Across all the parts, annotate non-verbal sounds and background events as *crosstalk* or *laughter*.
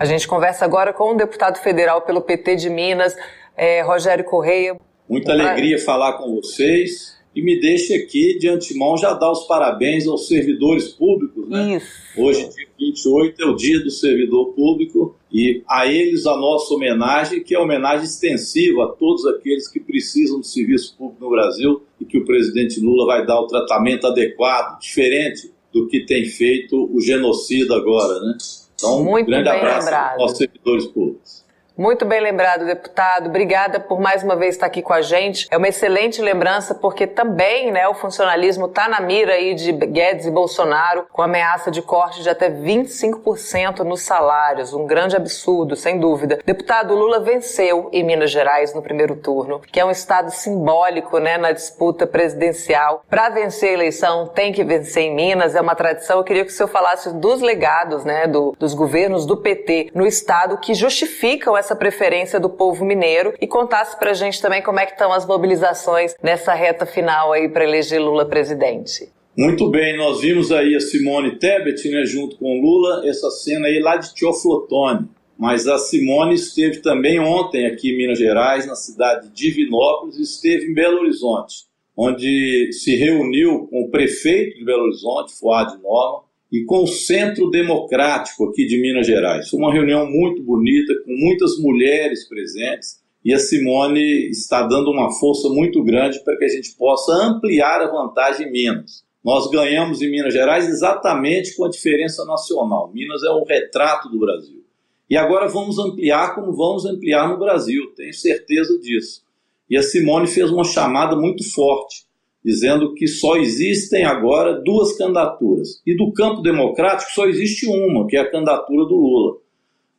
A gente conversa agora com o deputado federal pelo PT de Minas, é, Rogério Correia. Muita alegria falar com vocês e me deixe aqui de antemão já dar os parabéns aos servidores públicos. Né? Isso. Hoje, dia 28, é o dia do servidor público e a eles a nossa homenagem, que é homenagem extensiva a todos aqueles que precisam do serviço público no Brasil e que o presidente Lula vai dar o tratamento adequado, diferente do que tem feito o genocida agora. Né? Então, Muito um grande abraço lembrado. aos servidores públicos. Muito bem lembrado, deputado. Obrigada por mais uma vez estar aqui com a gente. É uma excelente lembrança porque também, né, o funcionalismo está na mira aí de Guedes e Bolsonaro com ameaça de corte de até 25% nos salários. Um grande absurdo, sem dúvida. Deputado Lula venceu em Minas Gerais no primeiro turno, que é um estado simbólico, né, na disputa presidencial. Para vencer a eleição tem que vencer em Minas, é uma tradição. Eu queria que o senhor falasse dos legados, né, do, dos governos do PT no estado que justificam essa essa preferência do povo mineiro e contasse para a gente também como é que estão as mobilizações nessa reta final aí para eleger Lula presidente. Muito bem, nós vimos aí a Simone Tebet, né, junto com Lula, essa cena aí lá de Teoflotone. Mas a Simone esteve também ontem aqui em Minas Gerais, na cidade de Divinópolis, e esteve em Belo Horizonte, onde se reuniu com o prefeito de Belo Horizonte, Fuad Norma, e com o Centro Democrático aqui de Minas Gerais. Foi uma reunião muito bonita, com muitas mulheres presentes, e a Simone está dando uma força muito grande para que a gente possa ampliar a vantagem em Minas. Nós ganhamos em Minas Gerais exatamente com a diferença nacional. Minas é um retrato do Brasil. E agora vamos ampliar como vamos ampliar no Brasil, tenho certeza disso. E a Simone fez uma chamada muito forte dizendo que só existem agora duas candidaturas. E do campo democrático só existe uma, que é a candidatura do Lula.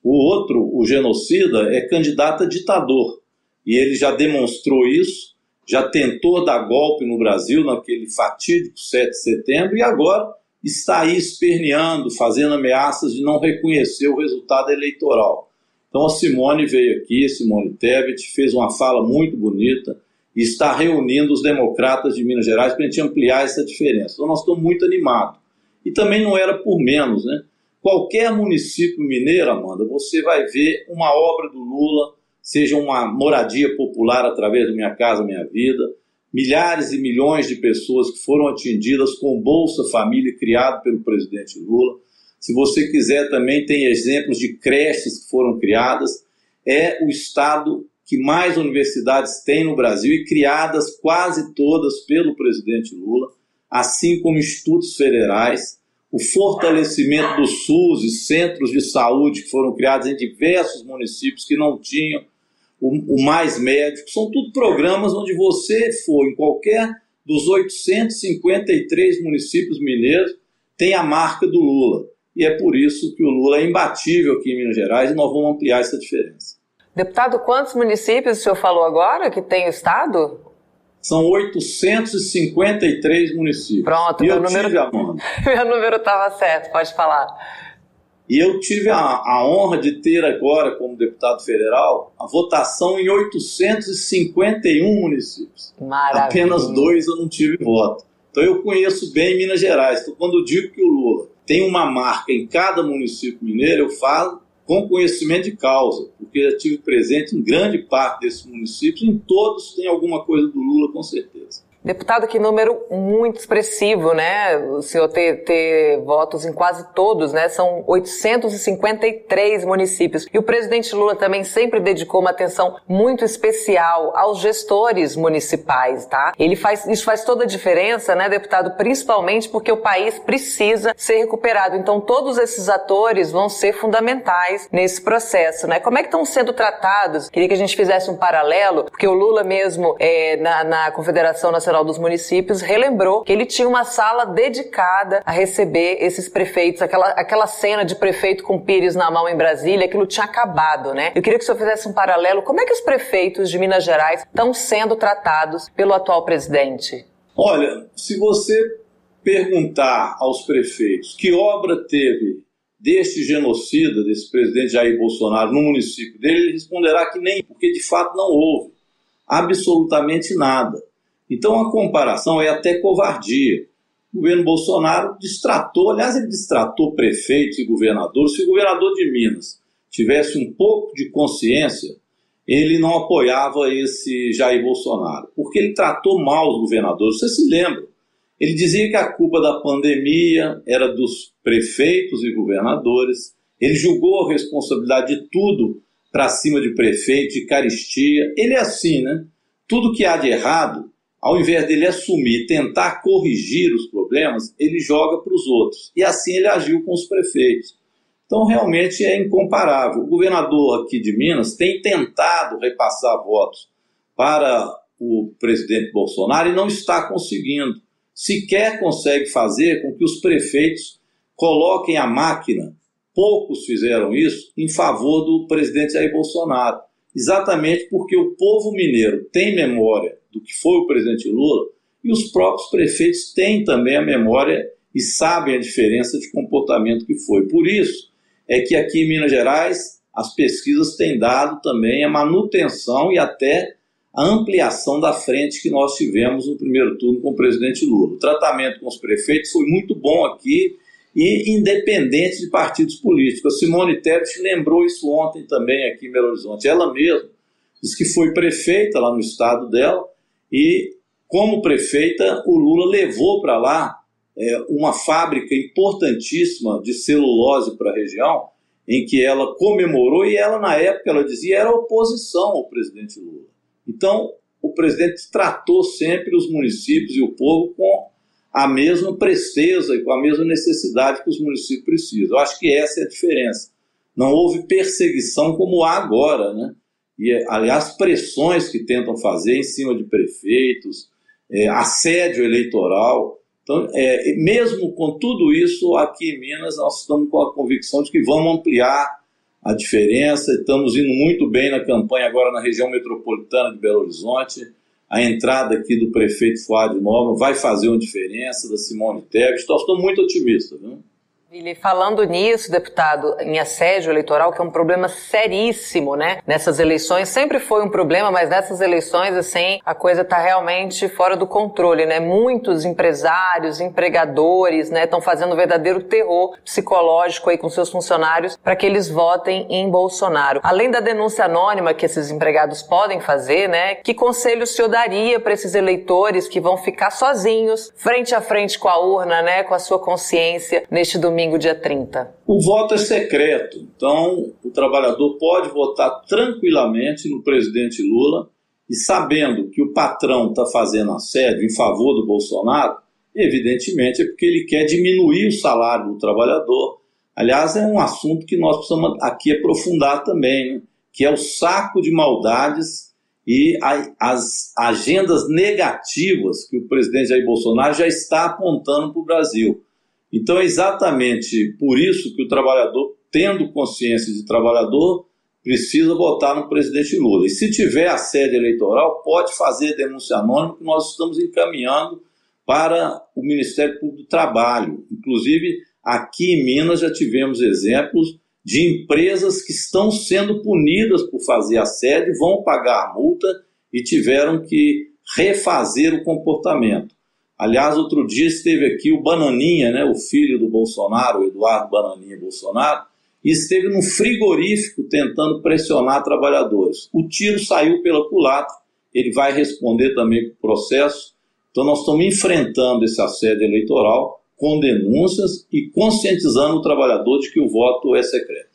O outro, o genocida, é candidato a ditador. E ele já demonstrou isso, já tentou dar golpe no Brasil naquele fatídico 7 de setembro e agora está aí esperneando, fazendo ameaças de não reconhecer o resultado eleitoral. Então a Simone veio aqui, Simone Tebet, fez uma fala muito bonita, está reunindo os democratas de Minas Gerais para a gente ampliar essa diferença. Então nós estamos muito animados. E também não era por menos, né? Qualquer município mineiro, Amanda, você vai ver uma obra do Lula, seja uma moradia popular através do Minha Casa Minha Vida, milhares e milhões de pessoas que foram atendidas com Bolsa Família criado pelo presidente Lula. Se você quiser, também tem exemplos de creches que foram criadas. É o Estado que mais universidades tem no Brasil e criadas quase todas pelo presidente Lula, assim como institutos federais, o fortalecimento do SUS e centros de saúde que foram criados em diversos municípios que não tinham o, o mais médico, são tudo programas onde você for em qualquer dos 853 municípios mineiros tem a marca do Lula. E é por isso que o Lula é imbatível aqui em Minas Gerais e nós vamos ampliar essa diferença. Deputado, quantos municípios o senhor falou agora que tem o Estado? São 853 municípios. Pronto, e meu eu número... tive, Amanda. *laughs* meu número estava certo, pode falar. E eu tive a, a, honra de ter agora, como deputado federal, a votação em 851 municípios. Maravilha. Apenas dois eu não tive voto. Então eu conheço bem Minas Gerais. Então, quando eu digo que o Lula tem uma marca em cada município mineiro, eu falo com conhecimento de causa, porque eu tive presente em grande parte desses municípios, em todos tem alguma coisa do Lula, com certeza. Deputado, que número muito expressivo, né? O senhor ter, ter votos em quase todos, né? São 853 municípios. E o presidente Lula também sempre dedicou uma atenção muito especial aos gestores municipais, tá? Ele faz, isso faz toda a diferença, né, deputado? Principalmente porque o país precisa ser recuperado. Então, todos esses atores vão ser fundamentais nesse processo, né? Como é que estão sendo tratados? Queria que a gente fizesse um paralelo, porque o Lula mesmo, é, na, na Confederação Nacional Nacional dos Municípios relembrou que ele tinha uma sala dedicada a receber esses prefeitos, aquela, aquela cena de prefeito com pires na mão em Brasília, aquilo tinha acabado, né? Eu queria que o senhor fizesse um paralelo. Como é que os prefeitos de Minas Gerais estão sendo tratados pelo atual presidente? Olha, se você perguntar aos prefeitos que obra teve deste genocida, desse presidente Jair Bolsonaro no município dele, ele responderá que nem, porque de fato não houve absolutamente nada. Então a comparação é até covardia. O governo Bolsonaro distratou, aliás, ele distratou prefeitos e governadores. Se o governador de Minas tivesse um pouco de consciência, ele não apoiava esse Jair Bolsonaro, porque ele tratou mal os governadores. Você se lembra? Ele dizia que a culpa da pandemia era dos prefeitos e governadores. Ele julgou a responsabilidade de tudo para cima de prefeito, de caristia. Ele é assim, né? Tudo que há de errado, ao invés dele assumir, tentar corrigir os problemas, ele joga para os outros. E assim ele agiu com os prefeitos. Então, realmente é incomparável. O governador aqui de Minas tem tentado repassar votos para o presidente Bolsonaro e não está conseguindo. Sequer consegue fazer com que os prefeitos coloquem a máquina, poucos fizeram isso, em favor do presidente Jair Bolsonaro. Exatamente porque o povo mineiro tem memória do que foi o presidente Lula e os próprios prefeitos têm também a memória e sabem a diferença de comportamento que foi. Por isso, é que aqui em Minas Gerais as pesquisas têm dado também a manutenção e até a ampliação da frente que nós tivemos no primeiro turno com o presidente Lula. O tratamento com os prefeitos foi muito bom aqui e independente de partidos políticos. A Simone Tebet lembrou isso ontem também aqui em Belo Horizonte. Ela mesma disse que foi prefeita lá no estado dela e, como prefeita, o Lula levou para lá é, uma fábrica importantíssima de celulose para a região, em que ela comemorou e ela, na época, ela dizia, era oposição ao presidente Lula. Então, o presidente tratou sempre os municípios e o povo com a mesma presteza e com a mesma necessidade que os municípios precisam. Eu acho que essa é a diferença. Não houve perseguição como há agora, né? E, aliás, pressões que tentam fazer em cima de prefeitos, é, assédio eleitoral. Então, é, mesmo com tudo isso, aqui em Minas, nós estamos com a convicção de que vamos ampliar a diferença. Estamos indo muito bem na campanha agora na região metropolitana de Belo Horizonte. A entrada aqui do prefeito Fuad Nova vai fazer uma diferença, da Simone Tebet. Então, estou muito otimista. Viu? Ele falando nisso, deputado, em assédio eleitoral, que é um problema seríssimo, né? Nessas eleições, sempre foi um problema, mas nessas eleições, assim, a coisa tá realmente fora do controle, né? Muitos empresários, empregadores, né, estão fazendo um verdadeiro terror psicológico aí com seus funcionários para que eles votem em Bolsonaro. Além da denúncia anônima que esses empregados podem fazer, né? Que conselho o senhor daria para esses eleitores que vão ficar sozinhos, frente a frente com a urna, né? Com a sua consciência neste domingo? Domingo, dia 30? O voto é secreto, então o trabalhador pode votar tranquilamente no presidente Lula e sabendo que o patrão está fazendo assédio em favor do Bolsonaro, evidentemente é porque ele quer diminuir o salário do trabalhador. Aliás, é um assunto que nós precisamos aqui aprofundar também, né? que é o saco de maldades e as agendas negativas que o presidente Jair Bolsonaro já está apontando para o Brasil. Então é exatamente por isso que o trabalhador, tendo consciência de trabalhador, precisa votar no presidente Lula. E se tiver a sede eleitoral, pode fazer denúncia anônima, que nós estamos encaminhando para o Ministério Público do Trabalho. Inclusive, aqui em Minas já tivemos exemplos de empresas que estão sendo punidas por fazer assédio, vão pagar a multa e tiveram que refazer o comportamento. Aliás, outro dia esteve aqui o Bananinha, né, o filho do Bolsonaro, o Eduardo Bananinha Bolsonaro, e esteve no frigorífico tentando pressionar trabalhadores. O tiro saiu pela culatra, ele vai responder também para o processo. Então, nós estamos enfrentando esse assédio eleitoral com denúncias e conscientizando o trabalhador de que o voto é secreto.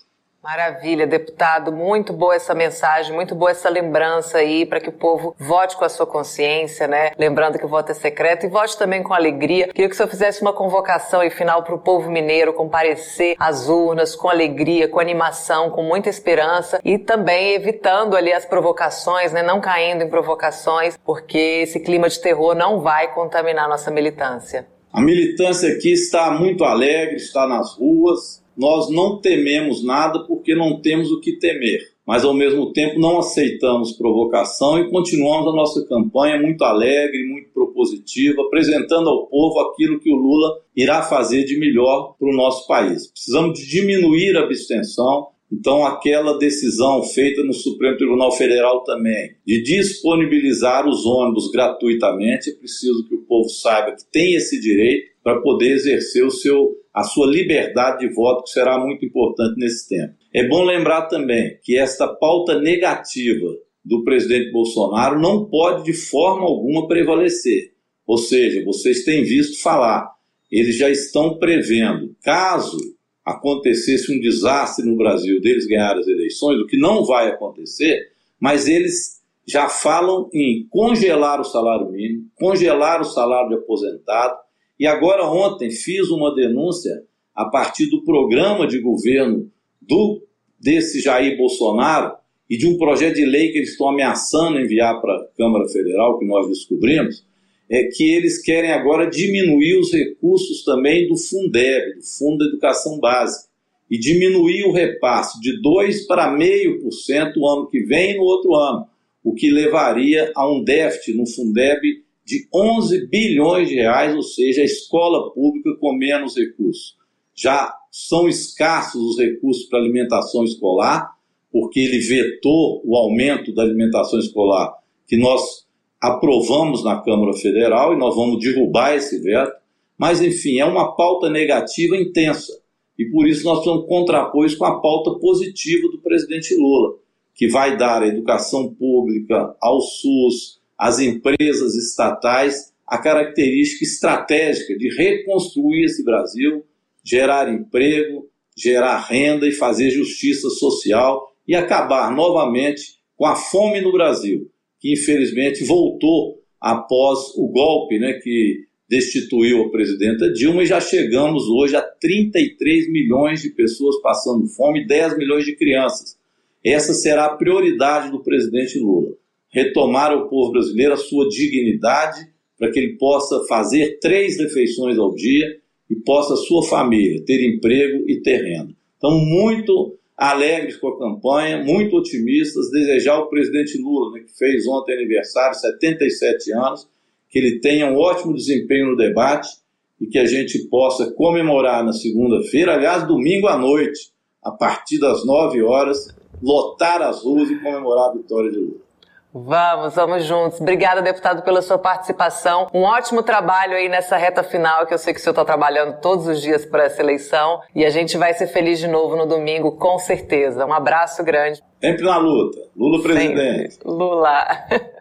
Maravilha, deputado. Muito boa essa mensagem, muito boa essa lembrança aí para que o povo vote com a sua consciência, né? Lembrando que o voto é secreto e vote também com alegria. Queria que o senhor fizesse uma convocação e final para o povo mineiro comparecer às urnas com alegria, com animação, com muita esperança e também evitando ali as provocações, né? Não caindo em provocações, porque esse clima de terror não vai contaminar nossa militância. A militância aqui está muito alegre, está nas ruas, nós não tememos nada porque não temos o que temer, mas ao mesmo tempo não aceitamos provocação e continuamos a nossa campanha muito alegre, muito propositiva, apresentando ao povo aquilo que o Lula irá fazer de melhor para o nosso país. Precisamos de diminuir a abstenção, então, aquela decisão feita no Supremo Tribunal Federal também, de disponibilizar os ônibus gratuitamente, é preciso que o povo saiba que tem esse direito para poder exercer o seu a sua liberdade de voto, que será muito importante nesse tempo. É bom lembrar também que esta pauta negativa do presidente Bolsonaro não pode de forma alguma prevalecer. Ou seja, vocês têm visto falar, eles já estão prevendo, caso acontecesse um desastre no Brasil deles ganhar as eleições, o que não vai acontecer, mas eles já falam em congelar o salário mínimo, congelar o salário de aposentado, e agora, ontem, fiz uma denúncia a partir do programa de governo do desse Jair Bolsonaro e de um projeto de lei que eles estão ameaçando enviar para a Câmara Federal, que nós descobrimos, é que eles querem agora diminuir os recursos também do Fundeb, do Fundo da Educação Básica, e diminuir o repasse de 2 para 0,5% o ano que vem e no outro ano, o que levaria a um déficit no Fundeb de 11 bilhões de reais, ou seja, a escola pública com menos recursos. Já são escassos os recursos para alimentação escolar, porque ele vetou o aumento da alimentação escolar que nós aprovamos na Câmara Federal e nós vamos derrubar esse veto. Mas, enfim, é uma pauta negativa intensa. E por isso nós vamos contrapor com a pauta positiva do presidente Lula, que vai dar a educação pública ao SUS, às empresas estatais a característica estratégica de reconstruir esse Brasil, gerar emprego, gerar renda e fazer justiça social e acabar novamente com a fome no Brasil, que infelizmente voltou após o golpe né, que destituiu a presidenta Dilma e já chegamos hoje a 33 milhões de pessoas passando fome, 10 milhões de crianças. Essa será a prioridade do presidente Lula retomar ao povo brasileiro a sua dignidade, para que ele possa fazer três refeições ao dia e possa sua família ter emprego e ter renda. Então, muito alegres com a campanha, muito otimistas, desejar ao presidente Lula, né, que fez ontem aniversário, 77 anos, que ele tenha um ótimo desempenho no debate e que a gente possa comemorar na segunda-feira, aliás, domingo à noite, a partir das 9 horas, lotar as ruas e comemorar a vitória de Lula. Vamos, vamos juntos. Obrigada, deputado, pela sua participação. Um ótimo trabalho aí nessa reta final, que eu sei que o senhor está trabalhando todos os dias para essa eleição. E a gente vai ser feliz de novo no domingo, com certeza. Um abraço grande. Sempre na luta. Lula presidente. Sempre. Lula. *laughs*